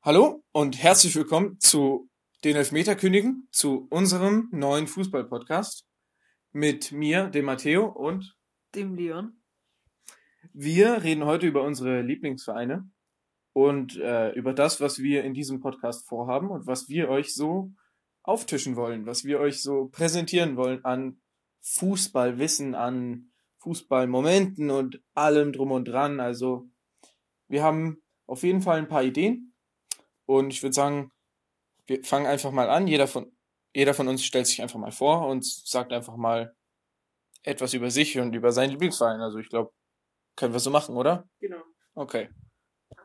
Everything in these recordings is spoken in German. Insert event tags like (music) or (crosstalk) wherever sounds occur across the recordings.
Hallo und herzlich willkommen zu den Elfmeterkönigen, zu unserem neuen Fußball-Podcast mit mir, dem Matteo und dem Leon. Wir reden heute über unsere Lieblingsvereine und äh, über das, was wir in diesem Podcast vorhaben und was wir euch so auftischen wollen, was wir euch so präsentieren wollen an Fußballwissen, an Fußballmomenten und allem drum und dran. Also wir haben auf jeden Fall ein paar Ideen und ich würde sagen, wir fangen einfach mal an. Jeder von, jeder von uns stellt sich einfach mal vor und sagt einfach mal etwas über sich und über seinen Lieblingsverein. Also ich glaube, können wir so machen, oder? Genau. Okay.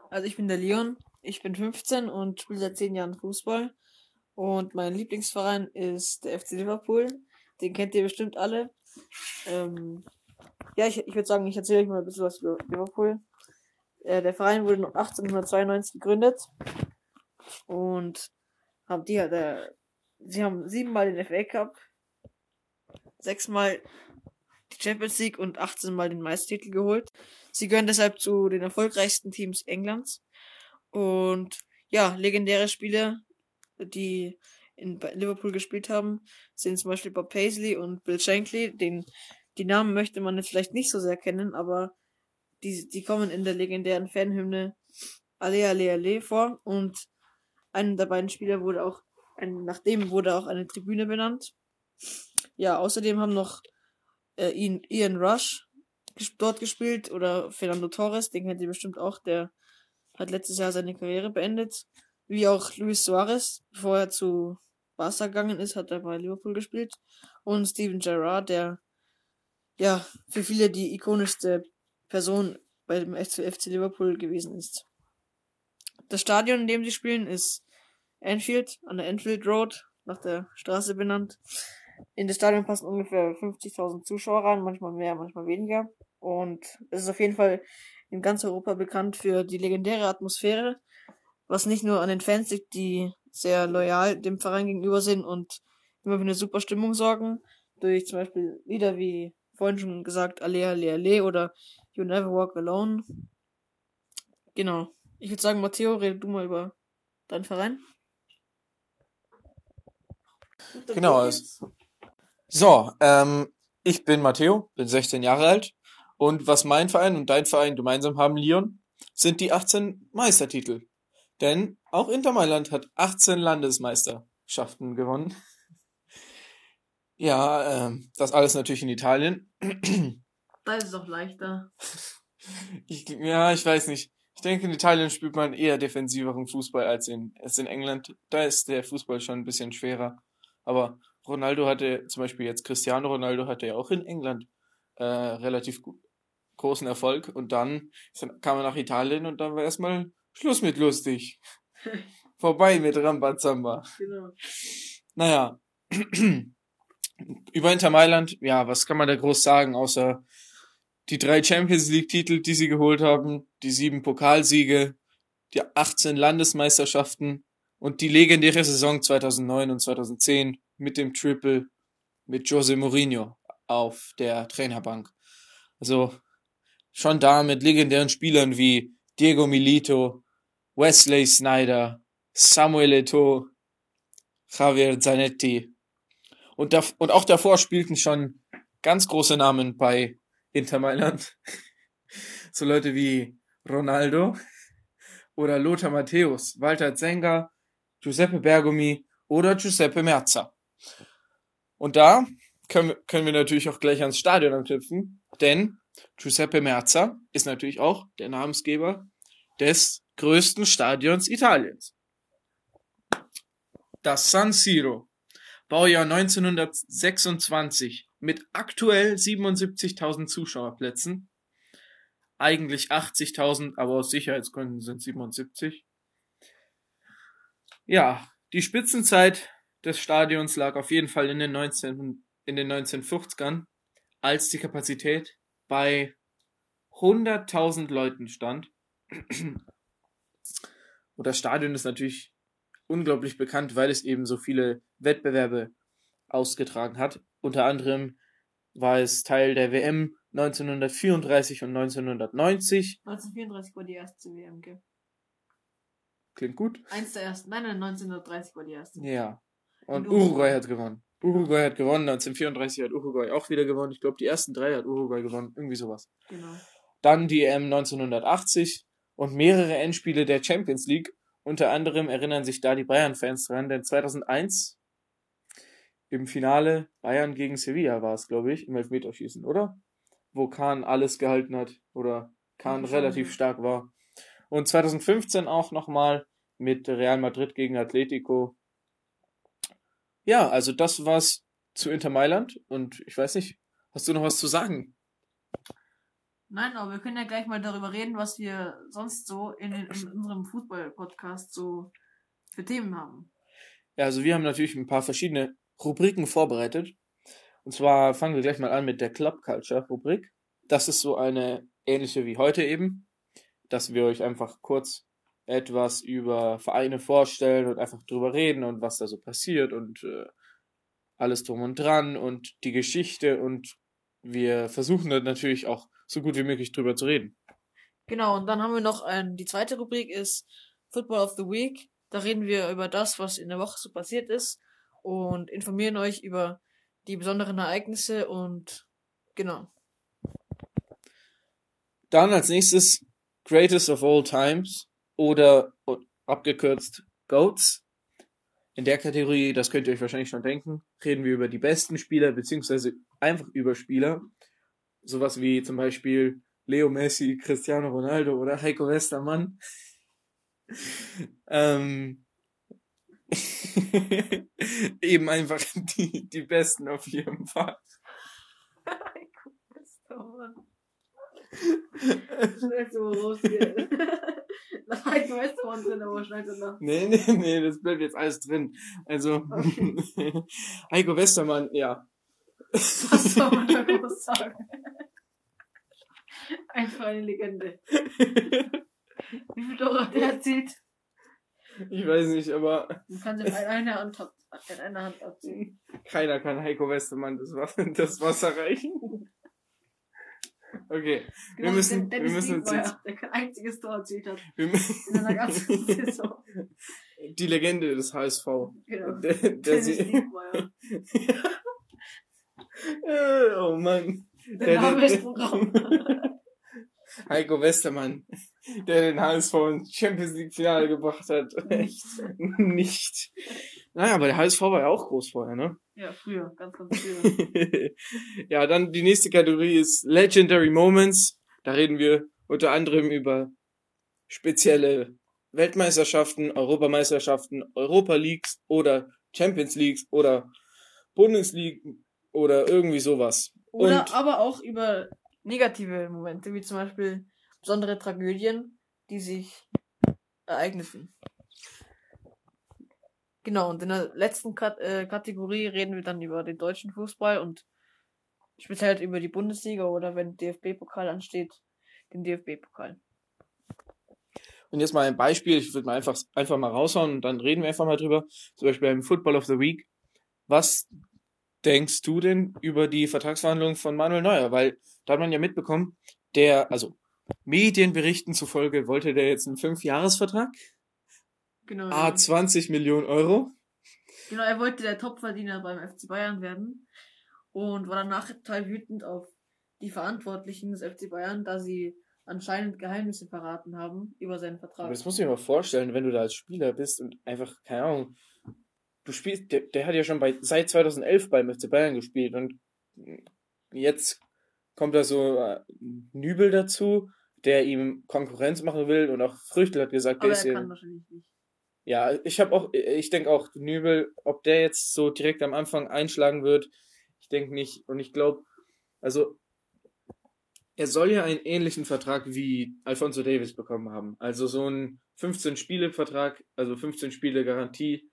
Also ich bin der Leon, ich bin 15 und spiele seit 10 Jahren Fußball. Und mein Lieblingsverein ist der FC Liverpool. Den kennt ihr bestimmt alle. Ähm, ja, ich, ich würde sagen, ich erzähle euch mal ein bisschen was über Liverpool. Äh, der Verein wurde 1892 gegründet und haben die halt, äh, sie haben siebenmal den FA Cup, sechsmal die Champions League und 18 Mal den Meistertitel geholt. Sie gehören deshalb zu den erfolgreichsten Teams Englands. Und ja, legendäre Spieler, die in Liverpool gespielt haben, sind zum Beispiel Bob Paisley und Bill Shankly. Den, die Namen möchte man jetzt vielleicht nicht so sehr kennen, aber die, die kommen in der legendären Fanhymne Ale Ale Ale vor und einem der beiden Spieler wurde auch, ein, nach dem wurde auch eine Tribüne benannt. Ja, außerdem haben noch äh, Ian Rush dort gespielt oder Fernando Torres, den kennt ihr bestimmt auch, der hat letztes Jahr seine Karriere beendet. Wie auch Luis Suarez, bevor er zu Barca gegangen ist, hat er bei Liverpool gespielt. Und Steven Gerrard, der ja für viele die ikonischste Person bei dem FC Liverpool gewesen ist. Das Stadion, in dem sie spielen, ist Anfield, an der Anfield Road, nach der Straße benannt. In das Stadion passen ungefähr 50.000 Zuschauer rein, manchmal mehr, manchmal weniger. Und es ist auf jeden Fall in ganz Europa bekannt für die legendäre Atmosphäre, was nicht nur an den Fans liegt, die sehr loyal dem Verein gegenüber sind und immer für eine super Stimmung sorgen, durch zum Beispiel Lieder wie vorhin schon gesagt, Ale, Ale, Ale oder You Never Walk Alone. Genau. Ich würde sagen, Matteo, rede du mal über deinen Verein. Genau. So, ähm, ich bin Matteo, bin 16 Jahre alt. Und was mein Verein und dein Verein gemeinsam haben, Leon, sind die 18 Meistertitel. Denn auch Inter Mailand hat 18 Landesmeisterschaften gewonnen. Ja, ähm, das alles natürlich in Italien. Da ist es auch leichter. Ich, ja, ich weiß nicht. Ich denke, in Italien spielt man eher defensiveren Fußball als in, als in England. Da ist der Fußball schon ein bisschen schwerer. Aber Ronaldo hatte, zum Beispiel jetzt Cristiano Ronaldo hatte ja auch in England äh, relativ gut, großen Erfolg. Und dann kam er nach Italien und dann war erstmal Schluss mit lustig. (laughs) Vorbei mit Rambazamba. Genau. Naja. Über Inter Mailand, ja, was kann man da groß sagen, außer die drei Champions League Titel, die sie geholt haben, die sieben Pokalsiege, die 18 Landesmeisterschaften und die legendäre Saison 2009 und 2010 mit dem Triple mit Jose Mourinho auf der Trainerbank. Also schon da mit legendären Spielern wie Diego Milito, Wesley Snyder, Samuel Eto'o, Javier Zanetti. Und, da, und auch davor spielten schon ganz große Namen bei Inter Mailand. (laughs) So Leute wie Ronaldo oder Lothar Matthäus, Walter Zenga, Giuseppe Bergomi oder Giuseppe Merza. Und da können, können wir natürlich auch gleich ans Stadion anknüpfen, denn Giuseppe Merza ist natürlich auch der Namensgeber des größten Stadions Italiens. Das San Siro, Baujahr 1926, mit aktuell 77.000 Zuschauerplätzen. Eigentlich 80.000, aber aus Sicherheitsgründen sind 77. Ja, die Spitzenzeit des Stadions lag auf jeden Fall in den 19, in den 1950ern, als die Kapazität bei 100.000 Leuten stand. Und das Stadion ist natürlich unglaublich bekannt, weil es eben so viele Wettbewerbe ausgetragen hat. Unter anderem war es Teil der WM 1934 und 1990. 1934 war die erste WM, gell? Klingt gut. Eins der ersten. Nein, nein, 1930 war die erste. Ja. Und Uruguay. Uruguay hat gewonnen. Uruguay hat gewonnen, 1934 hat Uruguay auch wieder gewonnen. Ich glaube, die ersten drei hat Uruguay gewonnen. Irgendwie sowas. Genau. Dann die EM 1980 und mehrere Endspiele der Champions League. Unter anderem erinnern sich da die Bayern-Fans dran, denn 2001 im Finale Bayern gegen Sevilla war es, glaube ich, im Elfmeterschießen, oder? Wo Kahn alles gehalten hat oder Kahn Ja, relativ stark war. Und 2015 auch nochmal mit Real Madrid gegen Atletico. Ja, also das war's zu Inter Mailand und ich weiß nicht, hast du noch was zu sagen? Nein, aber wir können ja gleich mal darüber reden, was wir sonst so in, den, in unserem Fußball-Podcast so für Themen haben. Ja, also wir haben natürlich ein paar verschiedene Rubriken vorbereitet. Und zwar fangen wir gleich mal an mit der Club Culture Rubrik. Das ist so eine ähnliche wie heute eben, dass wir euch einfach kurz etwas über Vereine vorstellen und einfach drüber reden und was da so passiert und äh, alles drum und dran und die Geschichte und wir versuchen dann natürlich auch so gut wie möglich drüber zu reden. Genau, und dann haben wir noch ein, die zweite Rubrik ist Football of the Week. Da reden wir über das, was in der Woche so passiert ist und informieren euch über die besonderen Ereignisse und genau. Dann als nächstes Greatest of All Times oder o- abgekürzt GOATs. In der Kategorie, das könnt ihr euch wahrscheinlich schon denken, reden wir über die besten Spieler, beziehungsweise einfach über Spieler. Sowas wie zum Beispiel Leo Messi, Cristiano Ronaldo oder Heiko Westermann. (laughs) ähm, (laughs) eben einfach die, die besten auf jedem Fall. (laughs) Schnell so rausgehen. (laughs) Das heißt, du weißt du drin, aber schneid danach. Nee, nee, nee, das bleibt jetzt alles drin. Also, (laughs) Heiko Westermann, ja. Was soll man (laughs) da groß sagen? Einfach eine Legende. Wie viel Tore hat der erzielt? Ich weiß nicht, aber Man kann sie in einer Hand, in einer Hand abziehen. keiner kann Heiko Westermann das Wasser, das Wasser reichen. Okay, wir Genau, müssen, der wir müssen uns jetzt, der kein einziges Tor erzielt hat wir, in einer ganzen (laughs) Saison. die Legende des HSV. Genau. (laughs) Der, der Dennis. Äh, (laughs) oh Mann. Der Name ist Programm. Heiko Westermann, der den HSV ins Champions League Finale gebracht hat. Nicht. Nicht. Naja, aber der HSV war ja auch groß vorher, ne? Ja, früher, ganz, ganz früher. (laughs) ja, dann die nächste Kategorie ist Legendary Moments. Da reden wir unter anderem über spezielle Weltmeisterschaften, Europameisterschaften, Europa Leagues oder Champions Leagues oder Bundesliga oder irgendwie sowas. Oder Und aber auch über negative Momente, wie zum Beispiel besondere Tragödien, die sich ereigneten. Genau, und in der letzten äh, Kategorie reden wir dann über den deutschen Fußball und speziell halt über die Bundesliga oder wenn DFB-Pokal ansteht, den DFB-Pokal. Und jetzt mal ein Beispiel, ich würde mal einfach, einfach mal raushauen und dann reden wir einfach mal drüber. Zum Beispiel beim Football of the Week. Was denkst du denn über die Vertragsverhandlungen von Manuel Neuer? Weil da hat man ja mitbekommen, der, also Medienberichten zufolge wollte der jetzt einen Fünfjahresvertrag, Genau. a 20 Millionen Euro. Genau, er wollte der Topverdiener beim FC Bayern werden und war danach total wütend auf die Verantwortlichen des FC Bayern, da sie anscheinend Geheimnisse verraten haben über seinen Vertrag. Aber das musst du dir mal vorstellen, wenn du da als Spieler bist und einfach, keine Ahnung, du spielst, der, der hat ja schon bei, seit 2011 beim FC Bayern gespielt und jetzt kommt da so äh, Nübel dazu, der ihm Konkurrenz machen will und auch Früchtel hat gesagt, Aber der er ist ja, kann wahrscheinlich nicht. Ja, ich habe auch, ich denke auch, Nübel, ob der jetzt so direkt am Anfang einschlagen wird, ich denke nicht und ich glaube, also er soll ja einen ähnlichen Vertrag wie Alfonso Davis bekommen haben. Also so ein 15-Spiele-Vertrag, also 15 Spiele Garantie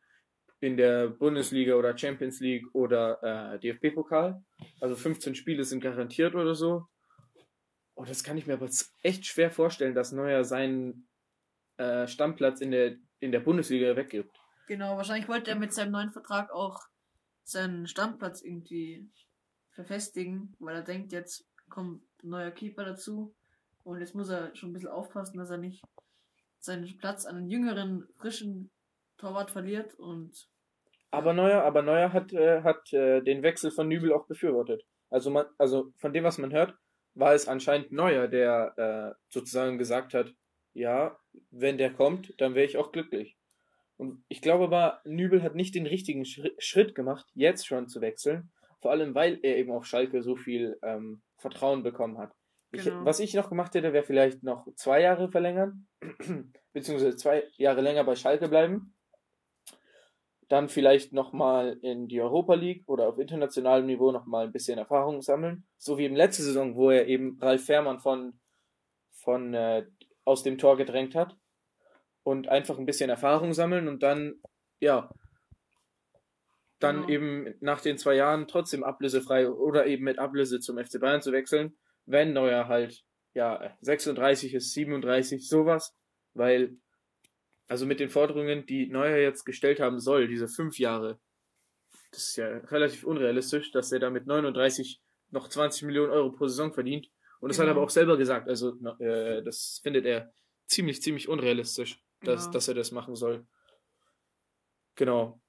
in der Bundesliga oder Champions League oder äh, DFB-Pokal. Also 15 Spiele sind garantiert oder so. Oh, das kann ich mir aber echt schwer vorstellen, dass Neuer seinen äh, Stammplatz in der, in der Bundesliga weggibt. Genau, wahrscheinlich wollte er mit seinem neuen Vertrag auch seinen Stammplatz irgendwie verfestigen, weil er denkt, jetzt kommt ein neuer Keeper dazu und jetzt muss er schon ein bisschen aufpassen, dass er nicht seinen Platz an einen jüngeren, frischen Torwart verliert und. Aber Neuer, aber Neuer hat, äh, hat äh, den Wechsel von Nübel auch befürwortet. Also man, also von dem, was man hört, war es anscheinend Neuer, der äh, sozusagen gesagt hat, ja, wenn der kommt, dann wäre ich auch glücklich. Und ich glaube aber, Nübel hat nicht den richtigen Schritt gemacht, jetzt schon zu wechseln. Vor allem, weil er eben auf Schalke so viel ähm, Vertrauen bekommen hat. Ich, genau. Was ich noch gemacht hätte, wäre vielleicht noch zwei Jahre verlängern, (clears throat) beziehungsweise zwei Jahre länger bei Schalke bleiben. Dann vielleicht nochmal in die Europa League oder auf internationalem Niveau nochmal ein bisschen Erfahrung sammeln. So wie im letzten Saison, wo er eben Ralf Fährmann von, von äh, aus dem Tor gedrängt hat. Und einfach ein bisschen Erfahrung sammeln und dann, ja, dann genau. eben nach den zwei Jahren trotzdem ablösefrei oder eben mit Ablöse zum FC Bayern zu wechseln wenn Neuer halt, ja, 36 ist, 37, sowas, weil, also mit den Forderungen, die Neuer jetzt gestellt haben soll, diese fünf Jahre, das ist ja relativ unrealistisch, dass er da mit 39 noch 20 Millionen Euro pro Saison verdient. Und das genau. hat er aber auch selber gesagt, also äh, das findet er ziemlich, ziemlich unrealistisch, dass, genau. dass er das machen soll. Genau.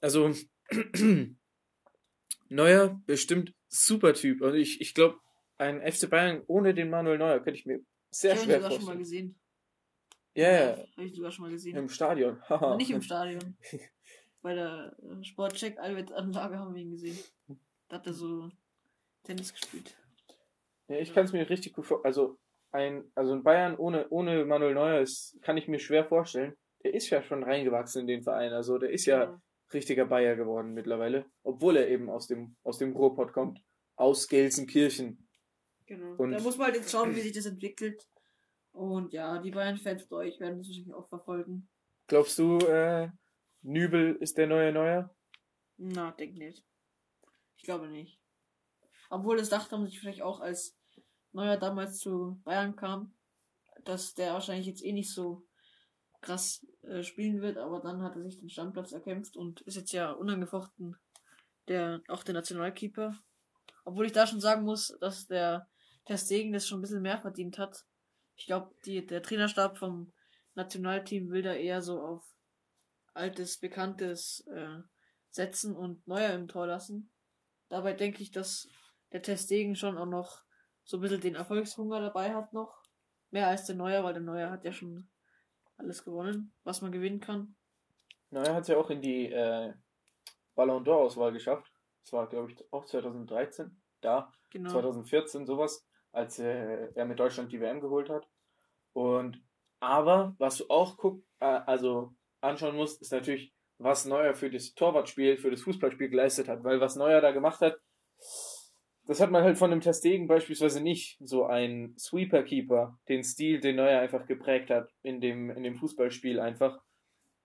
Also, (clears throat) Neuer, bestimmt super Typ. Und ich, ich glaube, ein FC Bayern ohne den Manuel Neuer könnte ich mir sehr ich schwer vorstellen. Ich habe schon mal gesehen. Ja, yeah. ja. Habe ich sogar schon mal gesehen. Im Stadion. (laughs) Nicht im Stadion. (laughs) Bei der äh, Sportcheck Albert-Anlage haben wir ihn gesehen. Da hat er so Tennis gespielt. Ja, ich kann es mir richtig gut vorstellen. Also ein, also ein Bayern ohne, ohne Manuel Neuer ist, kann ich mir schwer vorstellen. Der ist ja schon reingewachsen in den Verein. Also der ist ja, ja. richtiger Bayer geworden mittlerweile. Obwohl er eben aus dem, aus dem Ruhrpott kommt. Aus Gelsenkirchen. Genau. Und da muss man halt jetzt schauen, wie sich das entwickelt. Und ja, die Bayern-Fans bei euch werden das wahrscheinlich auch verfolgen. Glaubst du, äh, Nübel ist der neue Neuer? Na, denk nicht. Ich glaube nicht. Obwohl das dachte man sich vielleicht auch, als Neuer damals zu Bayern kam, dass der wahrscheinlich jetzt eh nicht so krass äh, spielen wird, aber dann hat er sich den Standplatz erkämpft und ist jetzt ja unangefochten der auch der Nationalkeeper. Obwohl ich da schon sagen muss, dass der Ter Stegen das schon ein bisschen mehr verdient hat. Ich glaube, der Trainerstab vom Nationalteam will da eher so auf altes, bekanntes äh, setzen und Neuer im Tor lassen. Dabei denke ich, dass der Ter Stegen schon auch noch so ein bisschen den Erfolgshunger dabei hat noch. Mehr als der Neuer, weil der Neuer hat ja schon alles gewonnen, was man gewinnen kann. Neuer hat es ja auch in die äh, Ballon d'Or-Auswahl geschafft. Das war, glaube ich, auch 2013 da. Genau. 2014 sowas als äh, er mit Deutschland die WM geholt hat. Und aber was du auch guck, äh, also anschauen musst, ist natürlich, was Neuer für das Torwartspiel, für das Fußballspiel geleistet hat, weil was Neuer da gemacht hat, das hat man halt von dem Testegen beispielsweise nicht. So ein Sweeper-Keeper, den Stil, den Neuer einfach geprägt hat in dem, in dem Fußballspiel einfach.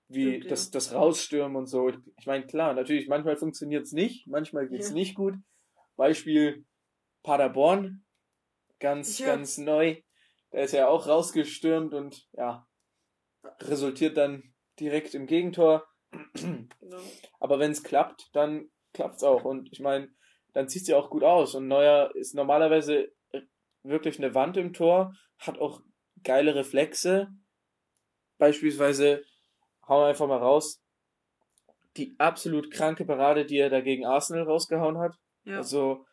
Wie Stimmt, das, ja. das Rausstürmen und so. Ich meine, klar, natürlich, manchmal funktioniert es nicht, manchmal geht es ja. nicht gut. Beispiel Paderborn, ganz, ja. ganz neu. Der ist ja auch rausgestürmt und ja, resultiert dann direkt im Gegentor. Genau. Aber wenn es klappt, dann klappt's auch. Und ich meine, dann sieht's ja auch gut aus. Und Neuer ist normalerweise wirklich eine Wand im Tor, hat auch geile Reflexe. Beispielsweise, hauen wir einfach mal raus, die absolut kranke Parade, die er dagegen Arsenal rausgehauen hat. Ja. Also,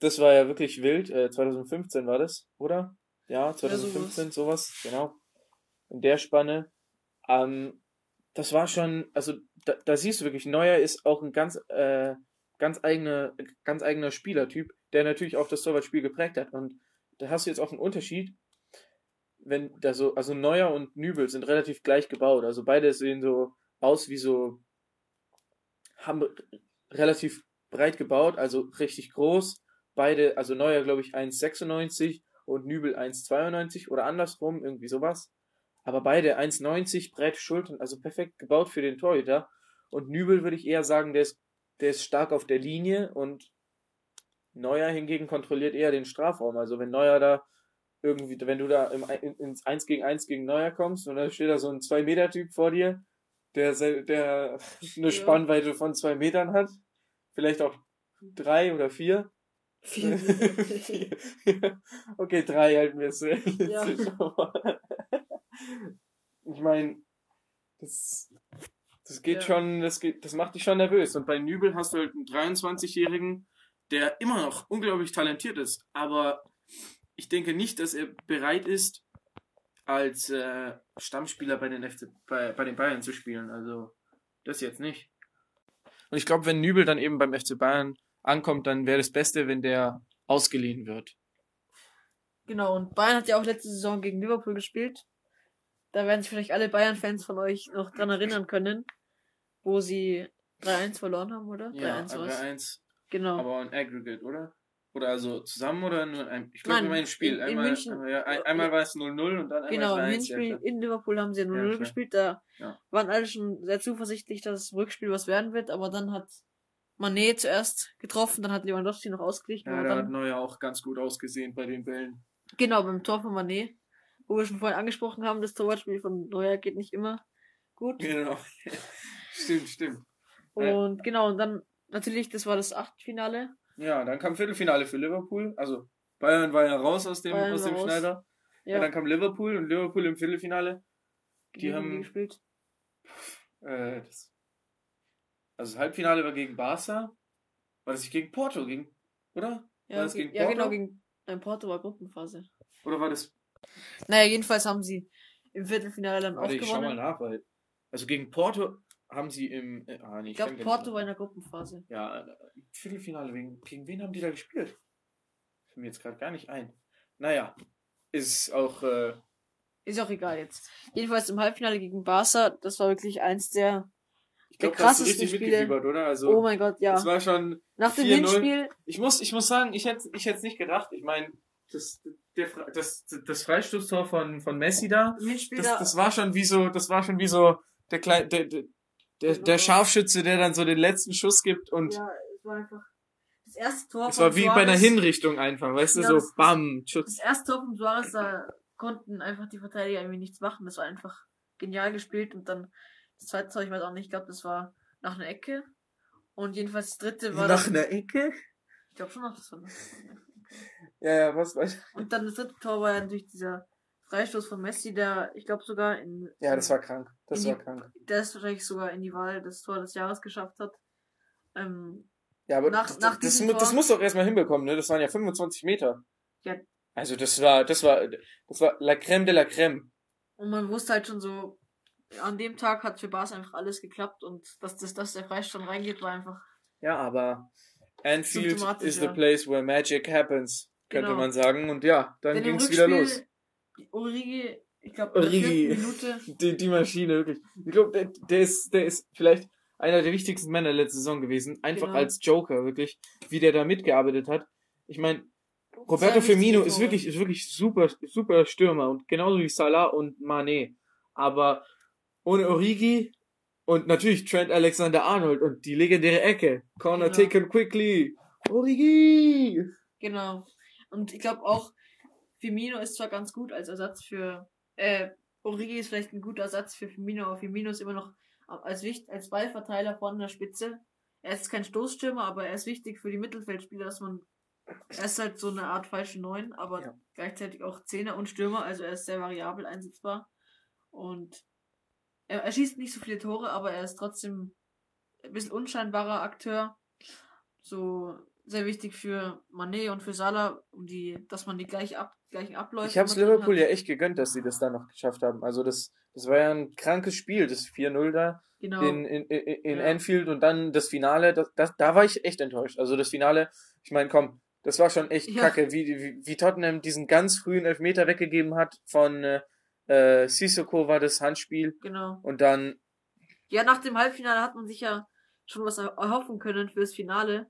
das war ja wirklich wild. Äh, 2015 war das, oder? Ja, 2015, ja, sowas. sowas, genau. In der Spanne. Ähm, das war schon, also da, da siehst du wirklich, Neuer ist auch ein ganz, äh, ganz eigener, ganz eigener Spielertyp, der natürlich auch das Torwartspiel geprägt hat. Und da hast du jetzt auch einen Unterschied, wenn da so, also Neuer und Nübel sind relativ gleich gebaut. Also beide sehen so aus wie so, haben relativ breit gebaut, also richtig groß, beide, also Neuer glaube ich 1,96 und Nübel 1,92 oder andersrum, irgendwie sowas. Aber beide 1,90, breite Schultern, also perfekt gebaut für den Torhüter. Und Nübel würde ich eher sagen, der ist, der ist stark auf der Linie und Neuer hingegen kontrolliert eher den Strafraum. Also wenn Neuer da irgendwie, wenn du da im, ins 1 gegen 1 gegen Neuer kommst und dann steht da so ein 2-Meter-Typ vor dir, der, der (laughs) eine Spannweite von 2 Metern hat, vielleicht auch drei oder vier, Vier. (laughs) (laughs) okay, drei halten wir es. Ja. ich meine, das, das geht Ja. schon, das geht, das macht dich schon nervös. Und bei Nübel hast du halt einen 23-Jährigen, der immer noch unglaublich talentiert ist. Aber ich denke nicht, dass er bereit ist, als äh, Stammspieler bei den, FC, bei, bei den Bayern zu spielen. Also, das jetzt nicht. Und ich glaube, wenn Nübel dann eben beim FC Bayern ankommt, dann wäre das Beste, wenn der ausgeliehen wird. Genau, und Bayern hat ja auch letzte Saison gegen Liverpool gespielt. Da werden sich vielleicht alle Bayern-Fans von euch noch dran erinnern können, wo sie 3-1 verloren haben, oder? 3-1 war's. 3-1. Genau. Aber ein Aggregate, oder? Oder also zusammen oder nur ein. Ich glaube immer ein Spiel. in- in einmal, München- einmal, ja, ein, einmal war es 0-0 und dann einmal Genau, im 3-1. Hinspiel ja, in Liverpool haben sie 0-0 Ja, gespielt. Da Ja. waren alle schon sehr zuversichtlich, dass das Rückspiel was werden wird, aber dann hat Manet zuerst getroffen, dann hat Lewandowski noch ausgeglichen. ja, da hat dann, Neuer auch ganz gut ausgesehen bei den Bällen. genau, beim Tor von Manet, wo wir schon vorhin angesprochen haben, das Torwartspiel von Neuer geht nicht immer gut. Genau. (laughs) stimmt, stimmt. Ja. Und genau, und dann natürlich, das war das Achtelfinale. Ja, dann kam Viertelfinale für Liverpool. Also Bayern war ja raus aus dem, Bayern aus dem raus. Schneider. Ja. Ja, dann kam Liverpool und Liverpool im Viertelfinale. die gegen haben- gespielt. Äh, das, also das Halbfinale war gegen Barca. War das nicht gegen Porto? Gegen, oder? Ja, war das ge- gegen ja Porto? genau, gegen nein, Porto war Gruppenphase. Oder war das Naja, jedenfalls haben sie im Viertelfinale dann auch Warte, ich schau mal nach, weil. Also gegen Porto haben sie im. äh, Ah, nee, Ich glaube, Porto war in der Gruppenphase. Ja, äh, im Viertelfinale. Gegen, gegen wen haben die da gespielt? Fällt mir jetzt gerade gar nicht ein. Naja, ist auch. Äh, Ist auch egal jetzt. Jedenfalls im Halbfinale gegen Barca, das war wirklich eins der. ich glaube, da hast du krassesten richtig Spiele- mitgefiebert, oder? Also, Oh mein Gott, ja. das war schon. Nach dem 4-0. Hinspiel, Ich muss, ich muss sagen, ich hätte ich es nicht gedacht. Ich meine, das, der, Fre- das, das Freistoßtor von, von Messi da, das, da, das war schon wie so, das war schon wie so der kleine, der, der, der, der Scharfschütze, der dann so den letzten Schuss gibt und ja, es war einfach das erste Tor es von war wie bei einer Suarez- Hinrichtung einfach, weißt du, Ja, so das- bam, Das Schutz. erste Tor von Suarez, da konnten einfach die Verteidiger irgendwie nichts machen. Das war einfach genial gespielt und dann das zweite Tor, ich weiß auch nicht, ich glaube, das war nach einer Ecke. Und jedenfalls das dritte war Nach dann, einer Ecke? ich glaube schon noch, das war nach Ja, ja, was weiß Und dann das dritte Tor war ja natürlich dieser Freistoß von Messi, der, ich glaube, sogar in. Ja, das war krank. Das In die- war krank. Der ist wahrscheinlich sogar in die Wahl des Tor des Jahres geschafft hat. Ähm, Ja, aber Nach- das, nach das, mu- das Tor- muss doch erstmal hinbekommen, ne? Das waren ja 25 Meter. Ja. Also das war, das war, das war la crème de la crème. und man wusste halt schon so, an dem Tag hat für Bas einfach alles geklappt und dass, das, dass der Freistoß reingeht, war einfach. Ja, aber Anfield is the place where magic happens, könnte Genau. man sagen. Und ja, dann im ging's wieder los. Origi, ich glaube, Origi. (laughs) Die, die Maschine, wirklich. Ich glaube, der, der ist, der ist vielleicht einer der wichtigsten Männer letzte Saison gewesen. Einfach Genau. als Joker, wirklich. Wie der da mitgearbeitet hat. Ich meine, Roberto Firmino ist wirklich, ist wirklich super, super Stürmer und genauso wie Salah und Mané. Aber ohne Origi und natürlich Trent Alexander Arnold und die legendäre Ecke. Corner Genau. taken quickly. Origi! Genau. Und ich glaube auch, Firmino ist zwar ganz gut als Ersatz für, äh, Origi ist vielleicht ein guter Ersatz für Firmino, aber Firmino ist immer noch als, wichtig, als Ballverteiler vorne an der Spitze. Er ist kein Stoßstürmer, aber er ist wichtig für die Mittelfeldspieler, dass man, er ist halt so eine Art falsche Neun, aber Ja. gleichzeitig auch Zehner und Stürmer, also er ist sehr variabel einsetzbar. Und er, er schießt nicht so viele Tore, aber er ist trotzdem ein bisschen unscheinbarer Akteur. So sehr wichtig für Manet und für Salah, um die, dass man die gleich ab, gleichen Abläufe. Ich immer drin Liverpool ja echt gegönnt, dass sie das da noch geschafft haben. Also das, das war ja ein krankes Spiel, das 4-0 da. Genau. in, in, in, Ja. Anfield und dann das Finale, das, das, da war ich echt enttäuscht. Also das Finale, ich meine, komm, das war schon echt Ja. kacke, wie, wie, wie Tottenham diesen ganz frühen Elfmeter weggegeben hat von äh, äh, Sissoko war das Handspiel genau. und dann, Ja, nach dem Halbfinale hat man sich ja schon was er- erhoffen können fürs Finale.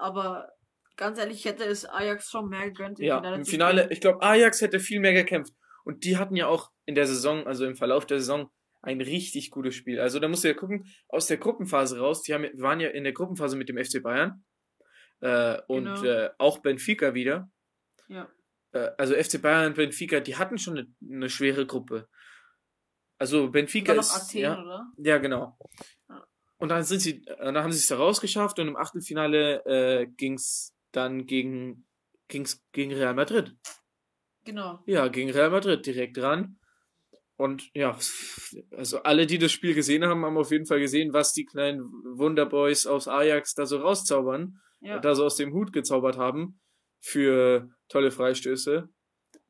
Aber ganz ehrlich, ich hätte es Ajax schon mehr gegönnt. ja, Finale im Finale, ich glaube, Ajax hätte viel mehr gekämpft. Und die hatten ja auch in der Saison, also im Verlauf der Saison, ein richtig gutes Spiel. Also da musst du ja gucken, aus der Gruppenphase raus, die haben, waren ja in der Gruppenphase mit dem FC Bayern äh, und Genau. äh, auch Benfica wieder. Ja. äh, also FC Bayern und Benfica, die hatten schon eine, eine schwere Gruppe. Also Benfica ist Athen, ja, oder? ja genau. Und dann sind sie, äh, dann haben sie es da rausgeschafft und im Achtelfinale äh, ging's dann gegen ging's gegen Real Madrid. Genau. Ja, gegen Real Madrid direkt ran. und ja, also alle, die das Spiel gesehen haben, haben auf jeden Fall gesehen, was die kleinen Wunderboys aus Ajax da so rauszaubern, Ja. da so aus dem Hut gezaubert haben für tolle Freistöße.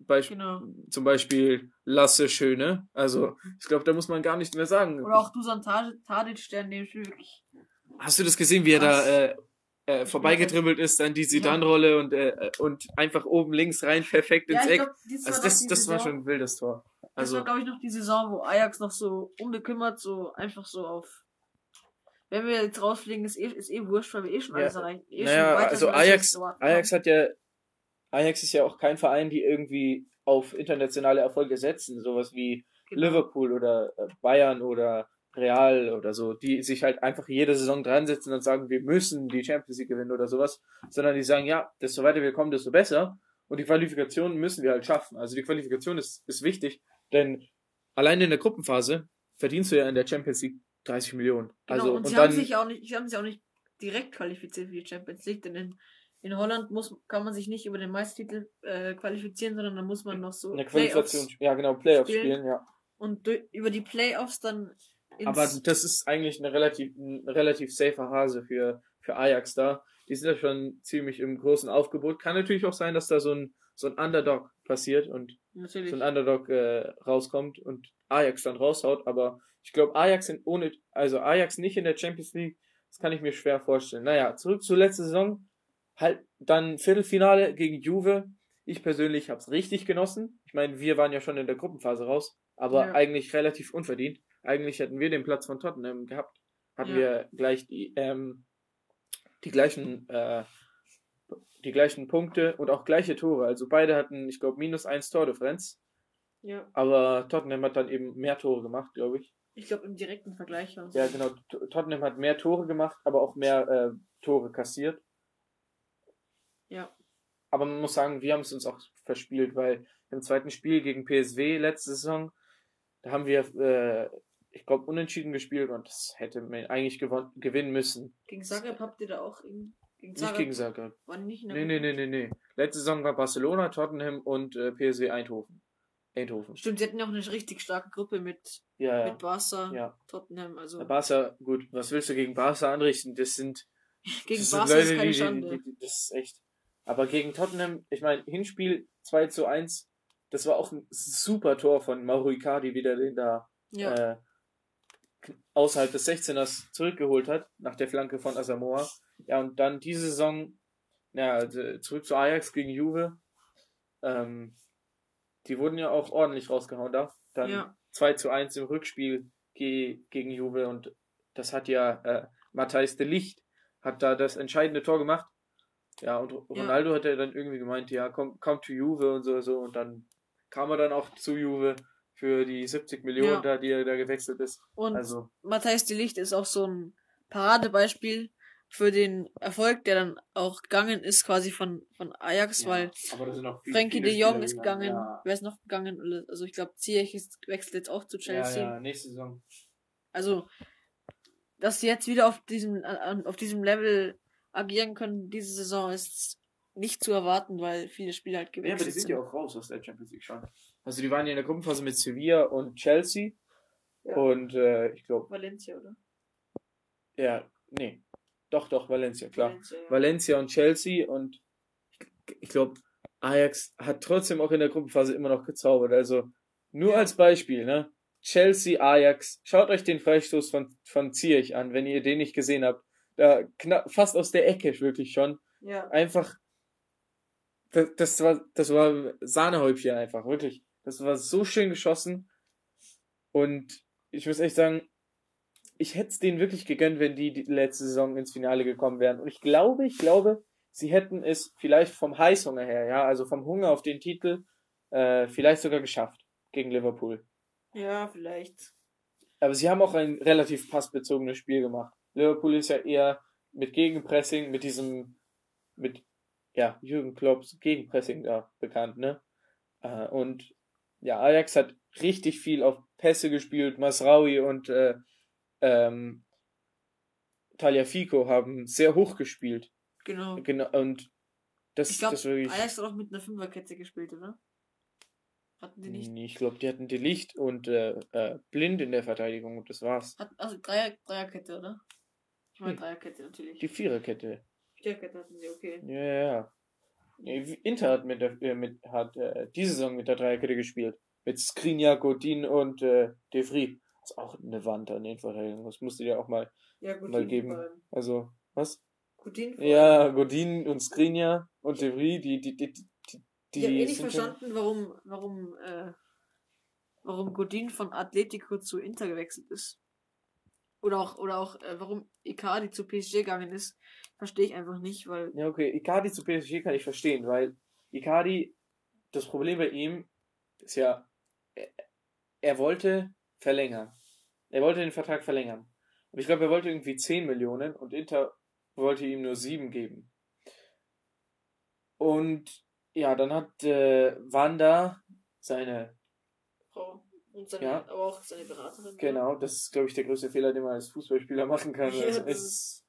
Beisp Genau. Zum Beispiel Lasse Schöne. Also, ich glaube, da muss man gar nicht mehr sagen. Oder auch Dusan Tadic, der in dem Spiel wirklich. Hast du das gesehen, wie er Krass. da äh, äh, vorbeigetribbelt ist, dann die Zidane-Rolle und, äh, und einfach oben links rein perfekt ins Ja, ich Eck? glaube, das, also war das, das war schon ein wildes Tor. Das Also, war, glaube ich, noch die Saison, wo Ajax noch so unbekümmert, so einfach so auf. Wenn wir jetzt rausfliegen, ist eh, ist eh wurscht, weil wir eh schon Ja. alles erreichen. Eh naja, also Ajax, Ajax hat ja, Ajax ist ja auch kein Verein, die irgendwie auf internationale Erfolge setzen, sowas wie Genau. Liverpool oder äh, Bayern oder Real oder so, die sich halt einfach jede Saison dran setzen und sagen, wir müssen die Champions League gewinnen oder sowas, sondern die sagen, ja, desto weiter wir kommen, desto besser. Und die Qualifikation müssen wir halt schaffen. Also die Qualifikation ist, ist wichtig, denn alleine in der Gruppenphase verdienst du ja in der Champions League 30 Millionen. Genau, also und, sie dann, haben sich auch nicht, sie haben sich auch nicht direkt qualifiziert für die Champions League, denn in, in Holland muss, kann man sich nicht über den Meistertitel äh, qualifizieren, sondern da muss man noch so eine Qualifikation, Playoffs ja genau, Playoffs spielen. spielen, ja. und durch, über die Playoffs dann ins, Aber das ist eigentlich eine relativ, ein relativ safer Hase für, für Ajax da. Die sind ja schon ziemlich im großen Aufgebot. Kann natürlich auch sein, dass da so ein, so ein Underdog passiert und natürlich. so ein Underdog äh, rauskommt und Ajax dann raushaut. Aber ich glaube, Ajax sind ohne, also Ajax nicht in der Champions League, das kann ich mir schwer vorstellen. Naja, zurück zur letzten Saison. Halt dann Viertelfinale gegen Juve. Ich persönlich habe es richtig genossen. Ich meine, wir waren ja schon in der Gruppenphase raus, aber Ja. eigentlich relativ unverdient. Eigentlich hätten wir den Platz von Tottenham gehabt. Hatten Ja. wir gleich die, ähm, die gleichen, äh, die gleichen Punkte und auch gleiche Tore. Also beide hatten, ich glaube, minus eins Tordifferenz. ja, Aber Tottenham hat dann eben mehr Tore gemacht, glaube ich. ich glaube im direkten Vergleich war es. Ja, genau. Tottenham hat mehr Tore gemacht, aber auch mehr äh, Tore kassiert. Ja. Aber man muss sagen, wir haben es uns auch verspielt, weil im zweiten Spiel gegen PSW letzte Saison, da haben wir, äh, ich glaube, unentschieden gespielt und das hätte man eigentlich gewon- gewinnen müssen. Gegen Zagreb habt ihr da auch in, gegen Nicht gegen Zagreb. War nicht in der Nee, nee, nee, nee, nee. Letzte Saison war Barcelona, Tottenham und äh, PSW Eindhoven. Eindhoven. Stimmt, sie hatten ja auch eine richtig starke Gruppe mit, Ja, ja. mit Barca, ja. Tottenham, also Der Barca, gut, was willst du gegen Barca anrichten? Das sind (laughs) gegen das sind Barca ist keine die, Schande. die, die, das ist echt. Aber gegen Tottenham, ich meine, Hinspiel 2 zu 1, das war auch ein super Tor von Mauro Icardi wieder, den da ja, äh, außerhalb des 16ers zurückgeholt hat, nach der Flanke von Asamoah. Ja, und dann diese Saison, ja, also zurück zu Ajax gegen Juve. Ähm, die wurden ja auch ordentlich rausgehauen da. Dann Ja. 2 zu 1 im Rückspiel ge gegen Juve und das hat ja äh, Matthijs de Licht hat da das entscheidende Tor gemacht. Ja, und Ronaldo hat ja dann irgendwie gemeint, ja, komm, komm zu Juve und so, so. Und dann kam er dann auch zu Juve für die 70 Millionen, Ja. da, die er da gewechselt ist. und Also, Matthijs de Licht ist auch so ein Paradebeispiel für den Erfolg, der dann auch gegangen ist, quasi von, von Ajax, weil sind auch viele, Frankie de Jong Spieler ist gegangen. Ja, Wer ist noch gegangen? Also ich glaube, Ziyech ist wechselt jetzt auch zu Chelsea. ja, ja, nächste Saison. Also, dass sie jetzt wieder auf diesem, auf diesem Level agieren können, diese Saison ist nicht zu erwarten, weil viele Spieler halt Ja, aber die gewechselt sind sind. ja auch raus aus der Champions League schon. Also die waren ja in der Gruppenphase mit Sevilla und Chelsea. Ja. Und äh, ich glaube, Valencia, oder? ja, nee. Doch, doch, Valencia, klar. Valencia, ja. Valencia und Chelsea und ich glaube, Ajax hat trotzdem auch in der Gruppenphase immer noch gezaubert. Also nur Ja. als Beispiel, ne? Chelsea, Ajax, schaut euch den Freistoß von, von Ziyech an, wenn ihr den nicht gesehen habt. Da knapp, fast aus der Ecke wirklich schon. ja. Einfach, das, das war, das war Sahnehäubchen einfach, wirklich. Das war so schön geschossen. Und ich muss echt sagen, ich hätte es denen wirklich gegönnt, wenn die, die letzte Saison ins Finale gekommen wären. Und ich glaube, ich glaube, sie hätten es vielleicht vom Heißhunger her, ja, also vom Hunger auf den Titel, äh, vielleicht sogar geschafft gegen Liverpool. Ja, vielleicht. Aber sie haben auch ein relativ passbezogenes Spiel gemacht. Liverpool ist ja eher mit Gegenpressing, mit diesem, mit, ja, Jürgen Klopps Gegenpressing da bekannt, ne? Äh, und ja, Ajax hat richtig viel auf Pässe gespielt. Masraui und äh, ähm, Taliafico haben sehr hoch gespielt. Genau. Genau, und das, Ich das wirklich. Ajax hat auch mit einer Fünferkette gespielt, oder? Hatten die nicht? Nee, Ich glaube, die hatten Delicht und äh, äh, Blind in der Verteidigung und das war's. Hat, also Dreier, Dreierkette, oder? Meine Hm. Dreierkette natürlich. Die Viererkette. Viererkette hatten sie, okay. Ja, ja, ja. Inter hat, mit der, äh, mit, hat äh, diese Saison mit der Dreierkette gespielt. Mit Skriniar, Godin und äh, De Vries. Das ist auch eine Wand an den Verteidigungen. Das musst du dir auch mal. Ja, gut. Mal geben. Also, was? Coutinho. Ja, Godin und Skriniar und De Vries, die, die, die, die, die Ich habe eh nicht verstanden, warum, warum, äh, warum Godin von Atletico zu Inter gewechselt ist. Oder auch, oder auch, äh, warum Icardi zu PSG gegangen ist. Verstehe ich einfach nicht, weil, Ja, okay. Icardi zu PSG kann ich verstehen, weil Icardi, das Problem bei ihm ist ja, er, er wollte verlängern. Er wollte den Vertrag verlängern. Und ich glaube, er wollte irgendwie 10 Millionen und Inter wollte ihm nur 7 geben. Und ja, dann hat äh, Wanda seine, Frau und seine, Ja. aber auch seine Beraterin. genau, das ist, glaube ich, der größte Fehler, den man als Fußballspieler machen kann. (laughs) Ja, Also, es,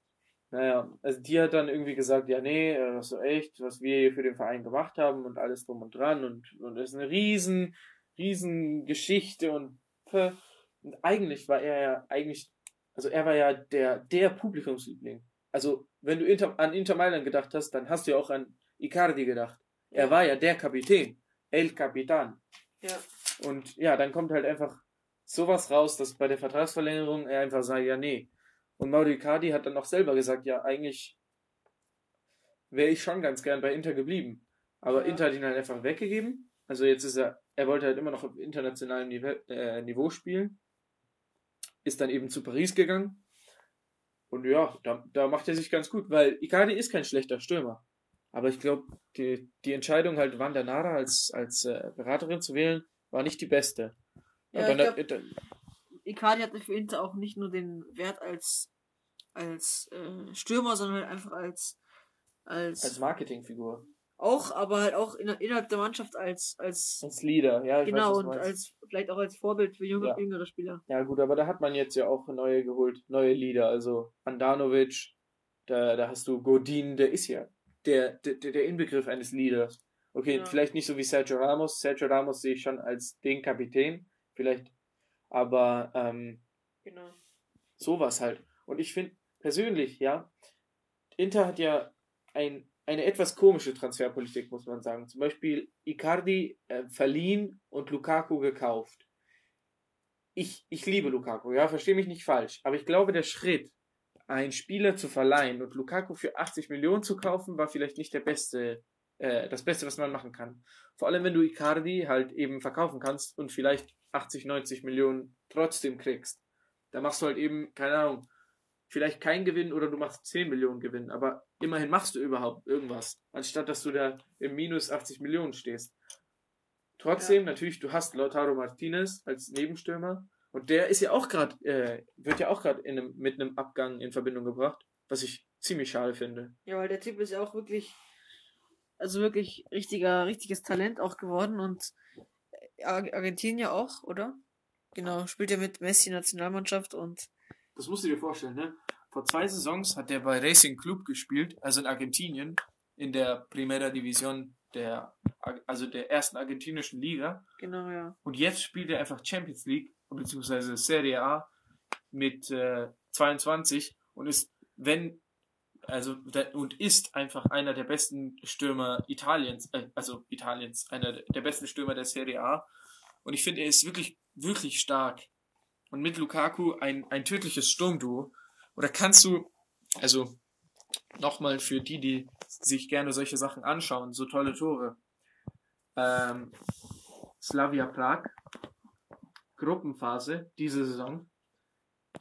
naja, also die hat dann irgendwie gesagt, ja, nee, das ist so echt, was wir hier für den Verein gemacht haben und alles drum und dran und, und das ist eine riesen, riesen Geschichte und, und eigentlich war er ja, eigentlich, also er war ja der, der Publikumsliebling. Also, wenn du Inter, an Inter Mailand gedacht hast, dann hast du ja auch an Icardi gedacht. Er war ja der Kapitän. El Capitan. Ja. Und ja, dann kommt halt einfach sowas raus, dass bei der Vertragsverlängerung er einfach sagt, ja, nee. Und Mauro Icardi hat dann auch selber gesagt, ja, eigentlich wäre ich schon ganz gern bei Inter geblieben. Aber Ja. Inter hat ihn halt einfach weggegeben. Also jetzt ist er, er wollte halt immer noch auf internationalem Niveau, äh, Niveau spielen. Ist dann eben zu Paris gegangen. Und ja, da, da macht er sich ganz gut, weil Icardi ist kein schlechter Stürmer. Aber ich glaube, die, die Entscheidung halt Wanda Nara als, als äh, Beraterin zu wählen, war nicht die beste. Ja, Und dann, ich glaub- Icardi hatte für Inter auch nicht nur den Wert als, als, äh, Stürmer, sondern halt einfach als, als, als Marketingfigur. auch, aber halt auch in, innerhalb der Mannschaft als, als, Als Leader, ja, genau, weiß, und als, vielleicht auch als Vorbild für junge, Ja. jüngere Spieler. Ja gut, aber da hat man jetzt ja auch neue geholt, neue Leader, also Andanovic, da, da hast du Godin, der ist ja der, der, der Inbegriff eines Leaders. Okay, Ja. vielleicht nicht so wie Sergio Ramos. Sergio Ramos sehe ich schon als den Kapitän, vielleicht, aber ähm, Genau. sowas halt. Und ich finde persönlich, ja, Inter hat ja ein, eine etwas komische Transferpolitik, muss man sagen. Zum Beispiel Icardi äh, verliehen und Lukaku gekauft. Ich, ich liebe Lukaku, ja, verstehe mich nicht falsch, aber ich glaube, der Schritt, einen Spieler zu verleihen und Lukaku für 80 Millionen zu kaufen, war vielleicht nicht der beste, äh, das Beste, was man machen kann. Vor allem, wenn du Icardi halt eben verkaufen kannst und vielleicht 80, 90 Millionen trotzdem kriegst. Da machst du halt eben, keine Ahnung, vielleicht keinen Gewinn oder du machst 10 Millionen Gewinn, aber immerhin machst du überhaupt irgendwas, anstatt dass du da im Minus 80 Millionen stehst. Trotzdem, natürlich, du hast Lautaro Martinez als Nebenstürmer und der ist ja auch gerade, äh, wird ja auch gerade mit einem Abgang in Verbindung gebracht, was ich ziemlich schade finde. Ja, weil der Typ ist ja auch wirklich, also wirklich richtiger, richtiges Talent auch geworden und Ar- Argentinien auch, oder? Genau, spielt ja mit Messi Nationalmannschaft und Das musst du dir vorstellen, ne? Vor zwei Saisons hat der bei Racing Club gespielt, also in Argentinien, in der Primera Division der, also der ersten argentinischen Liga. genau, ja. Und jetzt spielt er einfach Champions League, beziehungsweise Serie A mit äh, 22 und ist, wenn, also, und ist einfach einer der besten Stürmer Italiens, äh, also Italiens, einer der besten Stürmer der Serie A. Und ich finde, er ist wirklich, wirklich stark. Und mit Lukaku ein, ein tödliches Sturmduo. Oder kannst du, also, nochmal für die, die sich gerne solche Sachen anschauen, so tolle Tore. Ähm, Slavia Prag, Gruppenphase, diese Saison.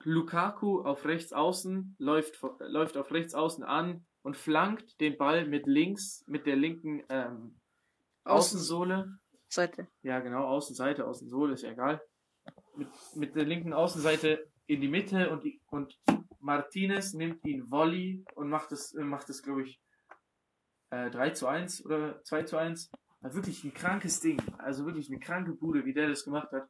Lukaku auf rechts außen, läuft, vor- läuft auf rechts außen an und flankt den Ball mit links, mit der linken ähm, Außensohle. Seite. Ja, genau, Außenseite, Außensohle, ist ja egal. Mit, mit der linken Außenseite in die Mitte und, und Martinez nimmt ihn Volley und macht es, äh, macht es, glaube ich, äh, 3 zu 1 oder 2 zu 1. Wirklich ein krankes Ding. Also wirklich eine kranke Bude, wie der das gemacht hat.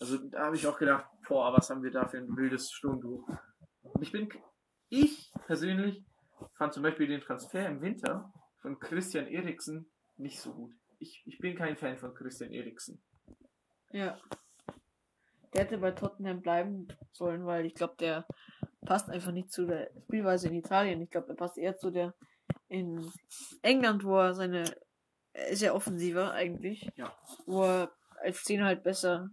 Also da habe ich auch gedacht, boah, was haben wir da für ein wildes Sturmduo. Und ich bin, ich persönlich fand zum Beispiel den Transfer im Winter von Christian Eriksen nicht so gut. Ich, ich bin kein Fan von Christian Eriksen. Ja. Der hätte bei Tottenham bleiben sollen, weil ich glaube, der passt einfach nicht zu der Spielweise in Italien. Ich glaube, er passt eher zu der in England, wo er seine. Ist ja offensiver eigentlich. Ja. Wo er als Zehner halt besser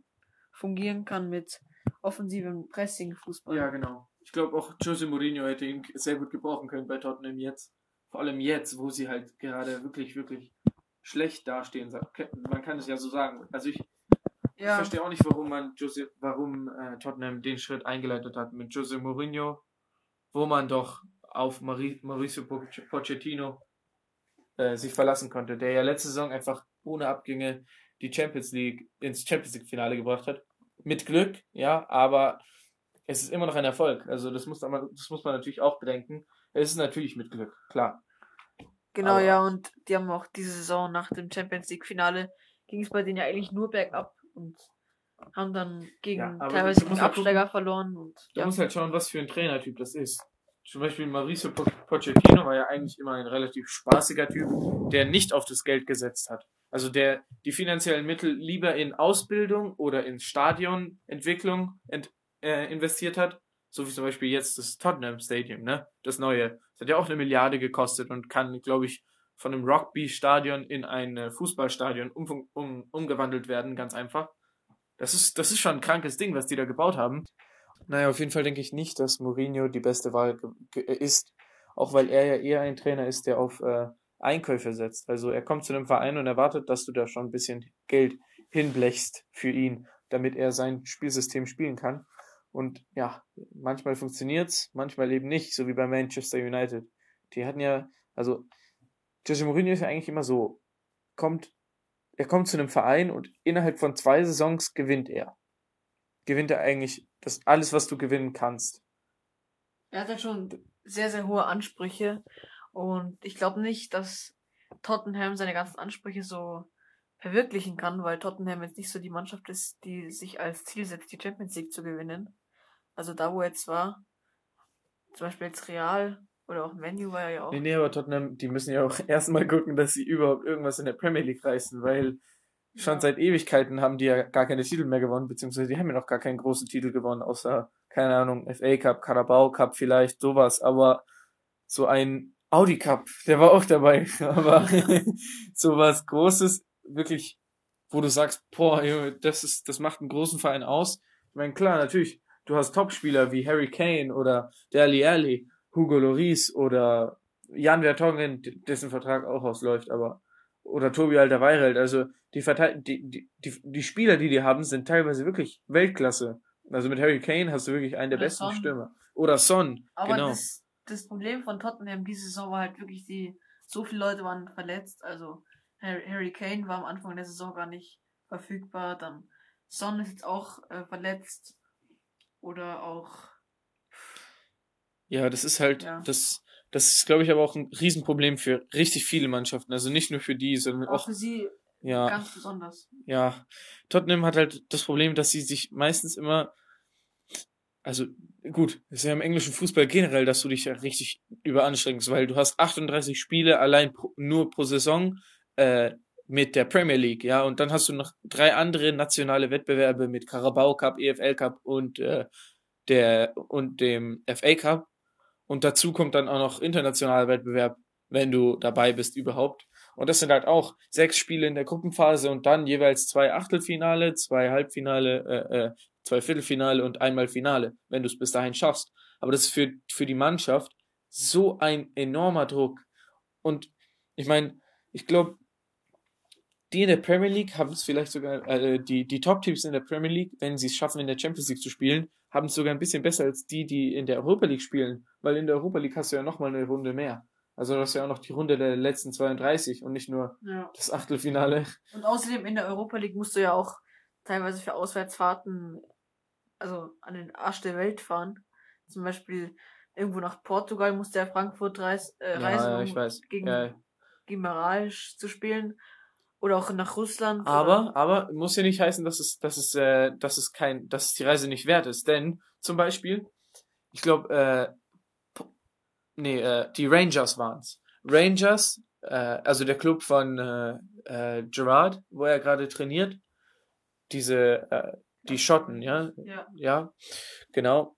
fungieren kann mit offensivem Pressing-Fußball. Ja, genau. Ich glaube auch Jose Mourinho hätte ihn sehr gut gebrauchen können bei Tottenham jetzt. Vor allem jetzt, wo sie halt gerade wirklich, wirklich schlecht dastehen. Man kann es ja so sagen. Also ich, Ja. ich verstehe auch nicht, warum man Jose, warum äh, Tottenham den Schritt eingeleitet hat mit Jose Mourinho, wo man doch auf Mauricio Poch- Pochettino äh, sich verlassen konnte, der ja letzte Saison einfach ohne Abgänge die Champions League ins Champions League Finale gebracht hat. Mit Glück, ja, aber es ist immer noch ein Erfolg. Also das muss man, das muss man natürlich auch bedenken. Es ist natürlich mit Glück, klar. Genau, Aber- ja, und die haben auch diese Saison nach dem Champions League Finale ging es bei denen ja eigentlich nur bergab und haben dann gegen Ja, teilweise du gegen halt Absteiger verloren und Du ja. musst halt schauen, was für ein Trainertyp das ist. Zum Beispiel Mauricio Po- Pochettino war ja eigentlich immer ein relativ spaßiger Typ, der nicht auf das Geld gesetzt hat. Also der die finanziellen Mittel lieber in Ausbildung oder in Stadionentwicklung ent, äh, investiert hat. So wie zum Beispiel jetzt das Tottenham Stadium, ne? Das neue. Das hat ja auch eine Milliarde gekostet und kann, glaube ich, von einem Rugby-Stadion in ein äh, Fußballstadion um, um, umgewandelt werden, ganz einfach. Das ist, das ist schon ein krankes Ding, was die da gebaut haben. Naja, auf jeden Fall denke ich nicht, dass Mourinho die beste Wahl ge- ist. Auch weil er ja eher ein Trainer ist, der auf äh, Einkäufe setzt. Also er kommt zu einem Verein und erwartet, dass du da schon ein bisschen Geld hinblechst für ihn, damit er sein Spielsystem spielen kann. Und ja, manchmal funktioniert's, manchmal eben nicht, so wie bei Manchester United. Die hatten ja, also Jose Mourinho ist ja eigentlich immer so, kommt, er kommt zu einem Verein und innerhalb von zwei Saisons gewinnt er. Gewinnt er eigentlich das alles, was du gewinnen kannst. Er hat halt schon sehr, sehr hohe Ansprüche und ich glaube nicht, dass Tottenham seine ganzen Ansprüche so verwirklichen kann, weil Tottenham jetzt nicht so die Mannschaft ist, die sich als Ziel setzt, die Champions League zu gewinnen. Also da, wo er jetzt war, zum Beispiel jetzt Real oder auch Menu war ja auch. Nee, nee, aber Tottenham, die müssen ja auch (laughs) erstmal gucken, dass sie überhaupt irgendwas in der Premier League reißen, weil schon seit Ewigkeiten haben die ja gar keine Titel mehr gewonnen, beziehungsweise die haben ja noch gar keinen großen Titel gewonnen, außer, keine Ahnung, FA Cup, Carabao Cup vielleicht, sowas, aber so ein Audi Cup, der war auch dabei, (laughs) aber (laughs) sowas Großes, wirklich, wo du sagst, boah, das ist, das macht einen großen Verein aus. Ich meine, klar, natürlich, du hast Topspieler wie Harry Kane oder Dele Alli, Hugo Lloris oder Jan Vertonghen, dessen Vertrag auch ausläuft, aber oder Tobi Alderweireld, also die, Verteid die, die, die, die Spieler, die die haben, sind teilweise wirklich Weltklasse. Also mit Harry Kane hast du wirklich einen der Oder besten Son. Stürmer. Oder Son, Aber genau. das, das Problem von Tottenham diese Saison war halt wirklich, die so viele Leute waren verletzt. Also Harry, Harry Kane war am Anfang der Saison gar nicht verfügbar. Dann Son ist jetzt auch äh, verletzt. Oder auch. Ja, das ist halt, Ja. das, das ist, glaube ich, aber auch ein Riesenproblem für richtig viele Mannschaften. Also nicht nur für die, sondern Auch auch, für sie ja, ganz besonders. ja. Tottenham hat halt das Problem, dass sie sich meistens immer, also gut, es ist ja im englischen Fußball generell, dass du dich ja richtig überanstrengst, weil du hast 38 Spiele allein pro, nur pro Saison äh, mit der Premier League, ja, und dann hast du noch drei andere nationale Wettbewerbe mit Carabao Cup, EFL Cup und äh, der und dem FA Cup und dazu kommt dann auch noch internationaler Wettbewerb, wenn du dabei bist überhaupt. Und das sind halt auch sechs Spiele in der Gruppenphase und dann jeweils zwei Achtelfinale, zwei Halbfinale, äh, äh, zwei Viertelfinale und einmal Finale, wenn du es bis dahin schaffst. Aber das ist für, für die Mannschaft so ein enormer Druck. Und ich meine, ich glaube, die in der Premier League haben es vielleicht sogar, äh, die, die Top-Teams in der Premier League, wenn sie es schaffen, in der Champions League zu spielen, haben es sogar ein bisschen besser als die, die in der Europa League spielen. Weil in der Europa League hast du ja nochmal eine Runde mehr. Also du hast ja auch noch die Runde der letzten 32 und nicht nur Ja. das Achtelfinale. Und außerdem in der Europa League musst du ja auch teilweise für Auswärtsfahrten, also an den Arsch der Welt fahren. Zum Beispiel irgendwo nach Portugal musste ja Frankfurt reis, äh, reisen, ja, um weiß. gegen Ja, Gimaralsch zu spielen. Oder auch nach Russland. Aber, Oder, aber muss ja nicht heißen, dass es, dass es, äh, dass es kein, dass es die Reise nicht wert ist. Denn zum Beispiel, ich glaube, äh, nee, äh, die Rangers waren's. Rangers, äh, also der Club von äh, äh, Gerard, wo er gerade trainiert, diese, äh, die Schotten, ja? Ja. Ja, genau.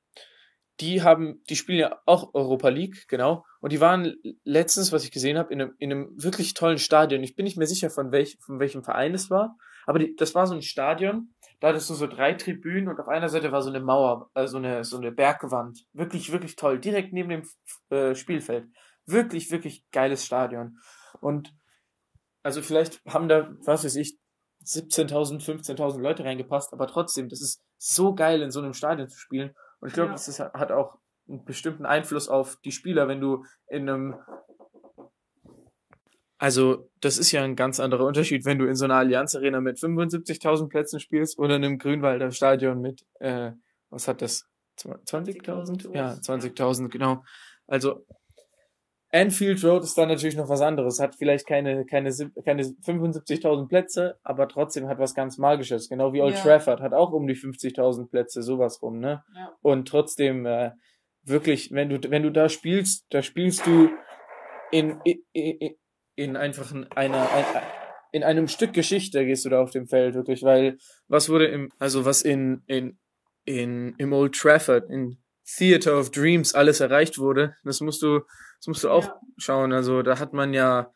Die haben, die spielen ja auch Europa League, genau. Und die waren letztens, was ich gesehen habe, in einem, in einem wirklich tollen Stadion. Ich bin nicht mehr sicher, von, welch, von welchem Verein es war, aber die, das war so ein Stadion. Da hattest du so drei Tribünen und auf einer Seite war so eine Mauer, äh, so eine, so eine Bergwand. Wirklich, wirklich toll. Direkt neben dem äh, Spielfeld. Wirklich, wirklich geiles Stadion. Und also vielleicht haben da, was weiß ich, 17.000, 15.000 Leute reingepasst, aber trotzdem, das ist so geil, in so einem Stadion zu spielen. Und ich glaube, Ja. das ist, hat auch einen bestimmten Einfluss auf die Spieler, wenn du in einem also, das ist ja ein ganz anderer Unterschied, wenn du in so einer Allianz Arena mit 75.000 Plätzen spielst oder in einem Grünwalder Stadion mit, äh, was hat das? 20.000? 20.000 Ja, sowas. 20.000, genau. Also, Anfield Road ist dann natürlich noch was anderes. Hat vielleicht keine, keine, keine 75.000 Plätze, aber trotzdem hat was ganz Magisches. Genau wie Old Ja. Trafford hat auch um die 50.000 Plätze, sowas rum, ne? Ja. Und trotzdem, äh, wirklich, wenn du, wenn du da spielst, da spielst du in, in, in, in einfach in einer, ein, in einem Stück Geschichte gehst du da auf dem Feld, wirklich, weil was wurde im, also was in, in, in, im Old Trafford, in Theater of Dreams alles erreicht wurde, das musst du, das musst du auch Ja. schauen. Also da hat man ja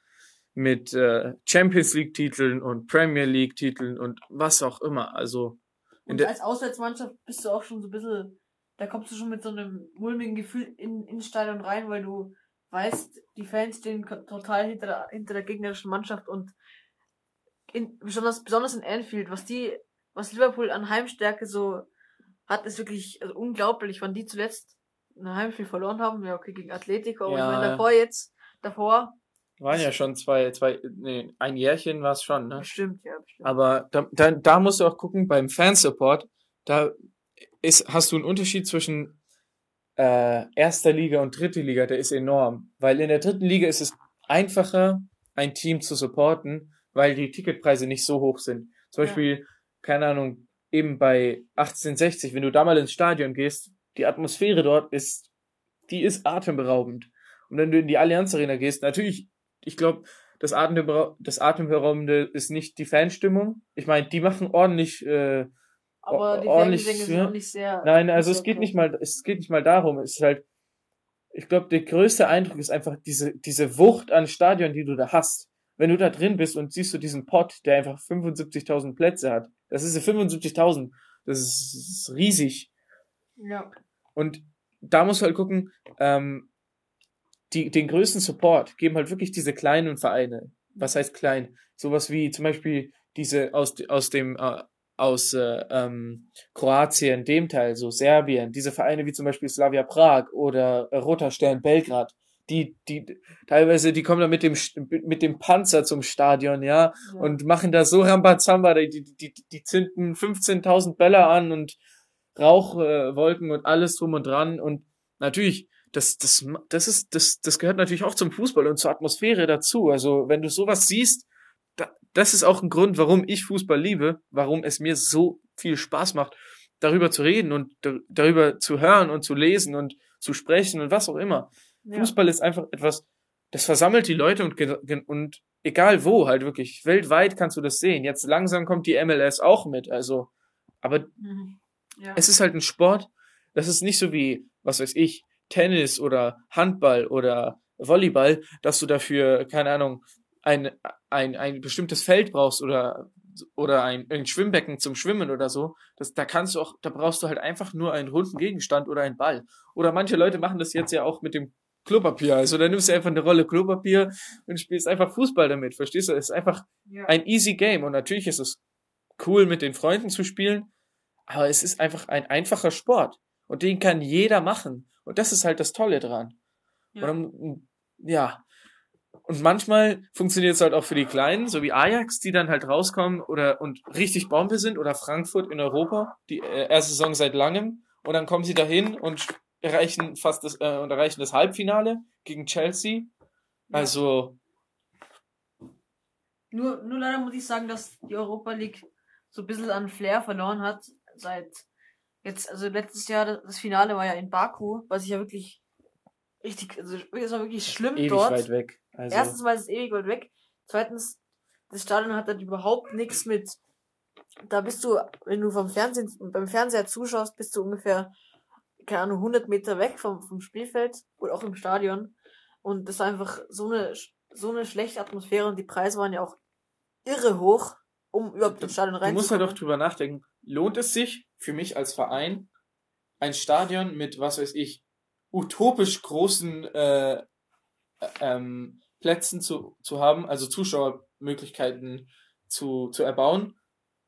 mit äh, Champions League Titeln und Premier League Titeln und was auch immer. Also Und als Auswärtsmannschaft bist du auch schon so ein bisschen, da kommst du schon mit so einem mulmigen Gefühl in, ins Stadion rein, weil du weißt, die Fans stehen total hinter der, hinter der gegnerischen Mannschaft und in, besonders, besonders in Anfield, was die, was Liverpool an Heimstärke so hat, ist wirklich also unglaublich, wann die zuletzt ein Heimspiel verloren haben. Ja, okay, gegen Atletico, Ja. ich meine, davor jetzt, davor, waren ja schon zwei, zwei, nee, ein Jährchen war es schon, ne? bestimmt, ja, bestimmt. Aber da, da, da musst du auch gucken, beim Fansupport, da ist, hast du einen Unterschied zwischen äh, erster Liga und dritte Liga, der ist enorm. Weil in der dritten Liga ist es einfacher, ein Team zu supporten, weil die Ticketpreise nicht so hoch sind. Zum Ja. Beispiel, keine Ahnung, eben bei 1860, wenn du da mal ins Stadion gehst, die Atmosphäre dort ist, die ist atemberaubend. Und wenn du in die Allianz Arena gehst, natürlich, ich glaube, das, Atembera das Atemberaubende ist nicht die Fanstimmung. Ich meine, die machen ordentlich, äh, aber die ordentlich, Fangesänge sind nicht sehr. Nein, also es geht nicht mal, es geht nicht mal darum. Es ist halt, ich glaube, der größte Eindruck ist einfach diese, diese Wucht an Stadion, die du da hast. Wenn du da drin bist und siehst du diesen Pott, der einfach 75.000 Plätze hat. Das ist 75.000. Das ist, riesig. Ja. Und da musst du halt gucken, ähm, die, den größten Support geben halt wirklich diese kleinen Vereine. Was heißt klein? Sowas wie zum Beispiel diese aus, aus dem, äh, aus äh, ähm, Kroatien, dem Teil, so Serbien, diese Vereine wie zum Beispiel Slavia Prag oder äh, Roter Stern Belgrad, die, die, teilweise, die kommen da mit dem, mit dem Panzer zum Stadion, ja, ja. und machen da so Rambazamba, die, die, die, die zünden 15.000 Bälle an und Rauchwolken äh, und alles drum und dran und natürlich, das, das, das ist, das, das gehört natürlich auch zum Fußball und zur Atmosphäre dazu. Also, wenn du sowas siehst, das ist auch ein Grund, warum ich Fußball liebe, warum es mir so viel Spaß macht, darüber zu reden und dar- darüber zu hören und zu lesen und zu sprechen und was auch immer. ja. Fußball ist einfach etwas, das versammelt die Leute und, und egal wo, halt wirklich, weltweit kannst du das sehen. Jetzt langsam kommt die MLS auch mit, also, aber Mhm. Ja. es ist halt ein Sport, das ist nicht so wie, was weiß ich, Tennis oder Handball oder Volleyball, dass du dafür, keine Ahnung, ein, ein, ein bestimmtes Feld brauchst oder, oder ein, ein Schwimmbecken zum Schwimmen oder so. Das, da kannst du auch, da brauchst du halt einfach nur einen runden Gegenstand oder einen Ball. Oder manche Leute machen das jetzt ja auch mit dem Klopapier. Also da nimmst du einfach eine Rolle Klopapier und spielst einfach Fußball damit. Verstehst du? Es ist einfach ja. ein easy Game und natürlich ist es cool mit den Freunden zu spielen, aber es ist einfach ein einfacher Sport und den kann jeder machen und das ist halt das Tolle dran. Ja. Und ja. Und manchmal funktioniert es halt auch für die Kleinen, so wie Ajax, die dann halt rauskommen oder und richtig Bombe sind oder Frankfurt in Europa, die äh, erste Saison seit langem und dann kommen sie dahin und erreichen fast das äh, und erreichen das Halbfinale gegen Chelsea. Also Nur, nur leider muss ich sagen, dass die Europa League so ein bisschen an Flair verloren hat. Seit jetzt, also letztes Jahr, das- das Finale war ja in Baku, was ich ja wirklich richtig, also es war wirklich schlimm ewig dort. weit weg. Also Erstens mal ist es ewig weit weg. Zweitens, das Stadion hat dann überhaupt nichts mit da bist du, wenn du vom Fernsehen, beim Fernseher zuschaust, bist du ungefähr, keine Ahnung, 100 Meter weg vom, vom Spielfeld oder auch im Stadion. Und das war einfach so eine, so eine schlechte Atmosphäre und die Preise waren ja auch irre hoch, um überhaupt ins Stadion reinzukommen. Du musst halt doch drüber nachdenken. Lohnt es sich für mich als Verein, ein Stadion mit, was weiß ich, utopisch großen äh, ähm, Plätzen zu, zu haben, also Zuschauermöglichkeiten zu, zu erbauen,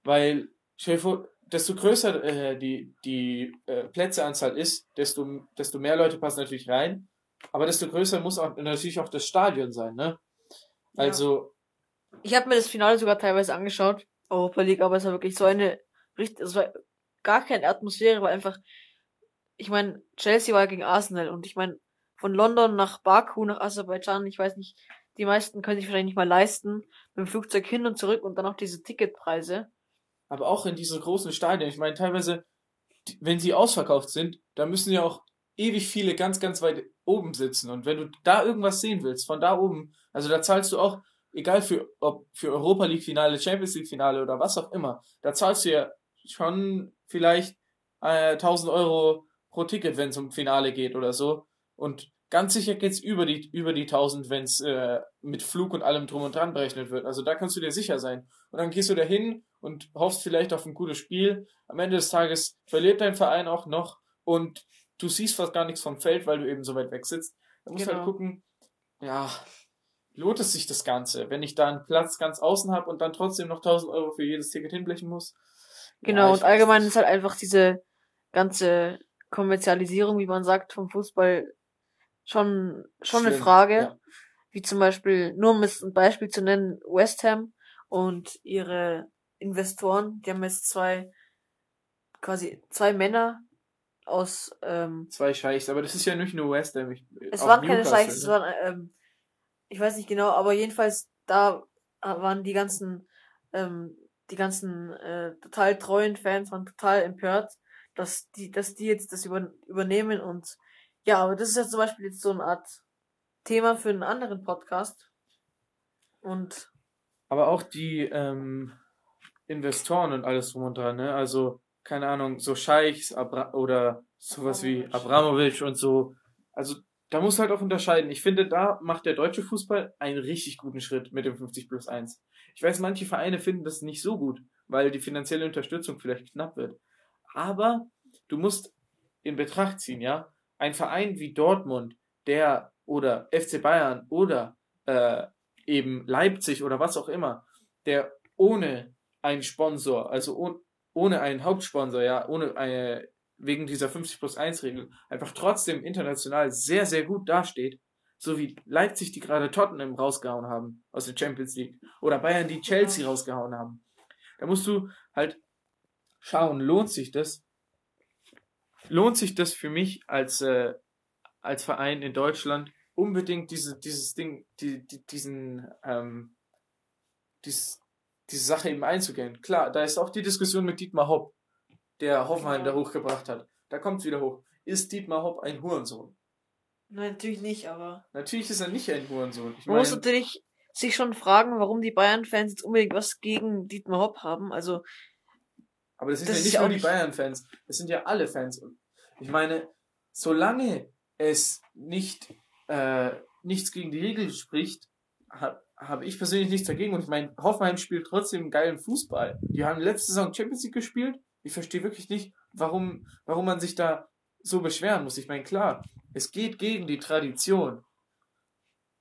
weil, vor, desto größer äh, die, die äh, Plätzeanzahl ist, desto, desto mehr Leute passen natürlich rein, aber desto größer muss auch natürlich auch das Stadion sein, ne? Also. Ja. Ich habe mir das Finale sogar teilweise angeschaut, Europa League, aber es war wirklich so eine richtig, es war gar keine Atmosphäre, weil einfach, ich meine, Chelsea war gegen Arsenal und ich meine, von London nach Baku, nach Aserbaidschan, ich weiß nicht, die meisten können sich wahrscheinlich nicht mal leisten, mit dem Flugzeug hin und zurück und dann auch diese Ticketpreise. Aber auch in diese großen Stadien, ich meine, teilweise, wenn sie ausverkauft sind, da müssen ja auch ewig viele ganz, ganz weit oben sitzen. Und wenn du da irgendwas sehen willst, von da oben, also da zahlst du auch, egal für, ob für Europa League Finale, Champions League Finale oder was auch immer, da zahlst du ja schon vielleicht äh, 1000 Euro pro Ticket, wenn es um Finale geht oder so. Und ganz sicher geht's über die, über die 1000, wenn's äh, mit Flug und allem drum und dran berechnet wird. Also da kannst du dir sicher sein. Und dann gehst du da hin und hoffst vielleicht auf ein gutes Spiel. Am Ende des Tages verliert dein Verein auch noch und du siehst fast gar nichts vom Feld, weil du eben so weit weg sitzt. Da musst halt genau. halt gucken, ja, lohnt es sich das Ganze, wenn ich da einen Platz ganz außen habe und dann trotzdem noch 1000 Euro für jedes Ticket hinblechen muss. Genau, ja, und allgemein ist halt einfach diese ganze Kommerzialisierung, wie man sagt, vom Fußball schon, schon Schlimm, eine Frage. Ja. Wie zum Beispiel, nur um es ein Beispiel zu nennen, West Ham und ihre Investoren, die haben jetzt zwei, quasi zwei Männer aus, ähm, Zwei Scheichs, aber das ist ja nicht nur West Ham. Ich, es waren keine Scheichs, es ne? waren, ähm, ich weiß nicht genau, aber jedenfalls da waren die ganzen, ähm, die ganzen äh, total treuen Fans waren total empört, dass die, dass die jetzt das über, übernehmen und ja, aber das ist ja zum Beispiel jetzt so eine Art Thema für einen anderen Podcast. Und aber auch die ähm, Investoren und alles drum und dran, ne? Also keine Ahnung, so Scheichs Abra oder sowas wie Abramovic und so. Also da muss halt auch unterscheiden. Ich finde, da macht der deutsche Fußball einen richtig guten Schritt mit dem 50 plus 1. Ich weiß, manche Vereine finden das nicht so gut, weil die finanzielle Unterstützung vielleicht knapp wird. Aber du musst in Betracht ziehen, ja, ein Verein wie Dortmund, der oder FC Bayern oder äh, eben Leipzig oder was auch immer, der ohne einen Sponsor, also ohne, ohne einen Hauptsponsor, ja, ohne eine, wegen dieser 50 plus 1 Regel, einfach trotzdem international sehr, sehr gut dasteht, so wie Leipzig, die gerade Tottenham rausgehauen haben aus der Champions League, oder Bayern, die Chelsea rausgehauen haben. Da musst du halt schauen, lohnt sich das? Lohnt sich das für mich als, äh, als Verein in Deutschland unbedingt diese, dieses Ding, die, die, diesen, ähm, dies, diese Sache eben einzugehen. Klar, da ist auch die Diskussion mit Dietmar Hopp, der Hoffenheim ja. da hochgebracht hat. Da kommt es wieder hoch. Ist Dietmar Hopp ein Hurensohn? Nein, natürlich nicht, aber. Natürlich ist er nicht ein Hurensohn. Ich Man muss natürlich sich schon fragen, warum die Bayern-Fans jetzt unbedingt was gegen Dietmar Hopp haben. Also aber das sind das ja nicht nur die Bayern-Fans, das sind ja alle Fans. Ich meine, solange es nicht äh, nichts gegen die Regel spricht, habe hab ich persönlich nichts dagegen. Und ich meine, Hoffenheim spielt trotzdem geilen Fußball. Die haben letzte Saison Champions League gespielt. Ich verstehe wirklich nicht, warum, warum man sich da so beschweren muss. Ich meine, klar, es geht gegen die Tradition.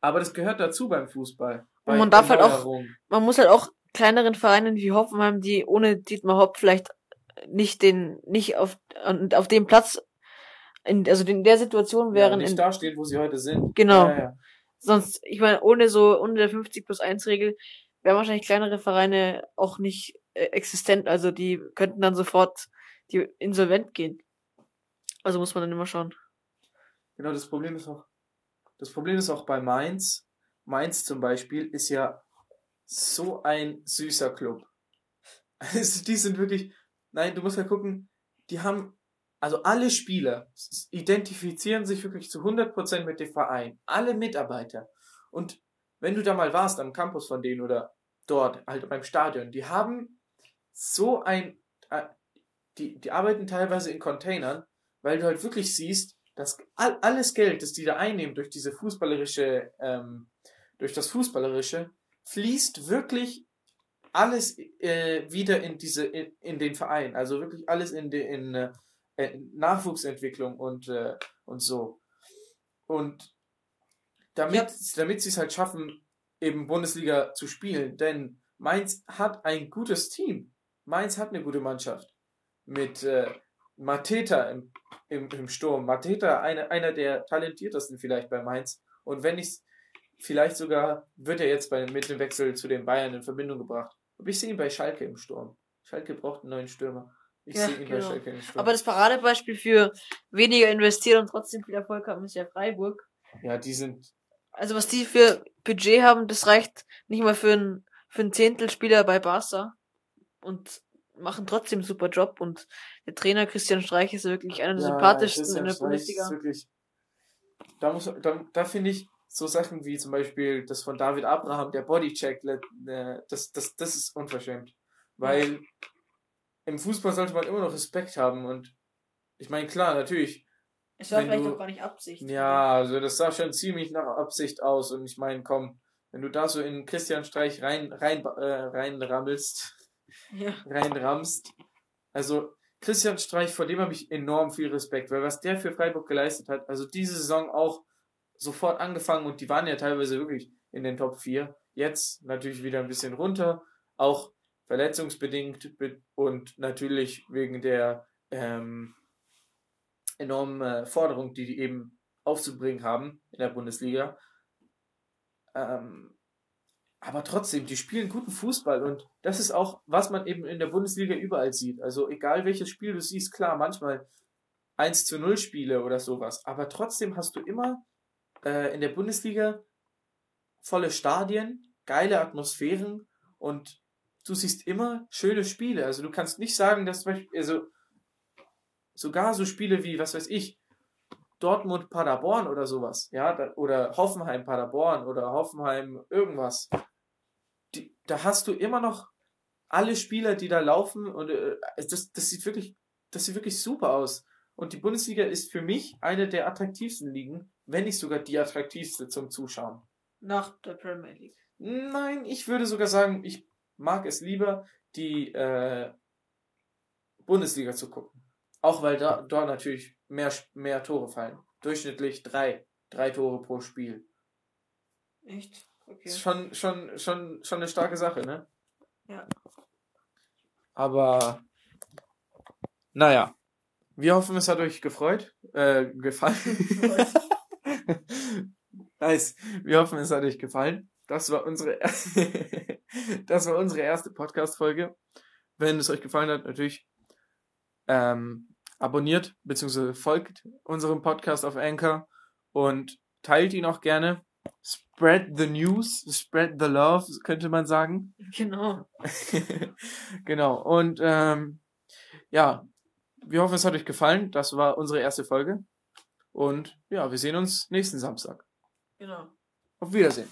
Aber das gehört dazu beim Fußball. Und man darf halt auch, man muss halt auch kleineren Vereinen wie Hoffenheim, die ohne Dietmar Hopp vielleicht nicht den, nicht auf, auf dem Platz, in, also in der Situation wären. Ja, nicht in, da steht, wo sie heute sind. Genau. Ja, ja. Sonst, ich meine, ohne so, ohne der 50 plus 1 Regel, wären wahrscheinlich kleinere Vereine auch nicht äh, existent. Also die könnten dann sofort die insolvent gehen. Also muss man dann immer schauen. Genau, das Problem ist auch, das Problem ist auch bei Mainz. Mainz zum Beispiel ist ja so ein süßer Club. (laughs) Also die sind wirklich, nein, du musst ja gucken, die haben, also alle Spieler identifizieren sich wirklich zu 100% mit dem Verein. Alle Mitarbeiter. Und wenn du da mal warst am Campus von denen oder dort, halt beim Stadion, die haben so ein, äh, die, die arbeiten teilweise in Containern, weil du halt wirklich siehst, dass all, alles Geld, das die da einnehmen durch diese fußballerische, ähm, durch das Fußballerische, fließt wirklich alles äh, wieder in diese, in, in den Verein. Also wirklich alles in, de, in, äh, in Nachwuchsentwicklung und, äh, und so. Und damit, ja. damit sie es halt schaffen, eben Bundesliga zu spielen, denn Mainz hat ein gutes Team. Mainz hat eine gute Mannschaft. Mit äh, Mateta im, im, im Sturm. Mateta, eine, einer der talentiertesten vielleicht bei Mainz. Und wenn ich vielleicht sogar, wird er jetzt bei, mit dem Wechsel zu den Bayern in Verbindung gebracht. Aber ich sehe ihn bei Schalke im Sturm. Schalke braucht einen neuen Stürmer. Ich ja, sehe ihn genau. bei Schalke im Sturm. Aber das Paradebeispiel für weniger investieren und trotzdem viel Erfolg haben, ist ja Freiburg. Ja, die sind. Also was die für Budget haben, das reicht nicht mal für einen für einen Zehntelspieler bei Barca. Und machen trotzdem einen super Job und der Trainer Christian Streich ist wirklich einer der ja, sympathischsten in der Bundesliga. Wirklich, da muss, da, da finde ich so Sachen wie zum Beispiel das von David Abraham, der Bodycheck, äh, das, das, das ist unverschämt. Weil im Fußball sollte man immer noch Respekt haben und ich meine, klar, natürlich. Es war vielleicht du, auch gar nicht Absicht. Ja, also das sah schon ziemlich nach Absicht aus und ich meine, komm, wenn du da so in Christian Streich rein, rein, äh, reinrammelst, ja. (laughs) reinrammst. Also Christian Streich, vor dem habe ich enorm viel Respekt, weil was der für Freiburg geleistet hat, also diese Saison auch sofort angefangen und die waren ja teilweise wirklich in den Top 4. Jetzt natürlich wieder ein bisschen runter, auch verletzungsbedingt und natürlich wegen der ähm, enormen äh, Forderung, die die eben aufzubringen haben in der Bundesliga. Ähm, aber trotzdem, die spielen guten Fußball und das ist auch, was man eben in der Bundesliga überall sieht. Also egal welches Spiel du siehst, klar, manchmal 1 zu 0 Spiele oder sowas, aber trotzdem hast du immer äh, in der Bundesliga volle Stadien, geile Atmosphären und du siehst immer schöne Spiele. Also du kannst nicht sagen, dass zum Beispiel, also sogar so Spiele wie, was weiß ich, Dortmund Paderborn oder sowas, ja, oder Hoffenheim Paderborn oder Hoffenheim irgendwas. Die, da hast du immer noch alle Spieler, die da laufen und äh, das, das sieht wirklich, das sieht wirklich super aus. Und die Bundesliga ist für mich eine der attraktivsten Ligen, wenn nicht sogar die attraktivste zum Zuschauen. Nach der Premier League. Nein, ich würde sogar sagen, ich mag es lieber, die äh, Bundesliga zu gucken. Auch weil da dort natürlich mehr, mehr Tore fallen. Durchschnittlich drei. Drei Tore pro Spiel. Echt? Okay. Ist schon, schon, schon, schon eine starke Sache, ne? Ja. Aber naja. Wir hoffen, es hat euch gefreut. Äh, gefallen. (laughs) (laughs) nice. Wir hoffen, es hat euch gefallen. Das war unsere, (laughs) das war unsere erste Podcast-Folge. Wenn es euch gefallen hat, natürlich ähm, abonniert bzw. folgt unserem Podcast auf Anchor und teilt ihn auch gerne. Spread the news, spread the love, könnte man sagen. Genau. (laughs) genau. Und ähm, ja, wir hoffen, es hat euch gefallen. Das war unsere erste Folge. Und ja, wir sehen uns nächsten Samstag. Genau. Auf Wiedersehen.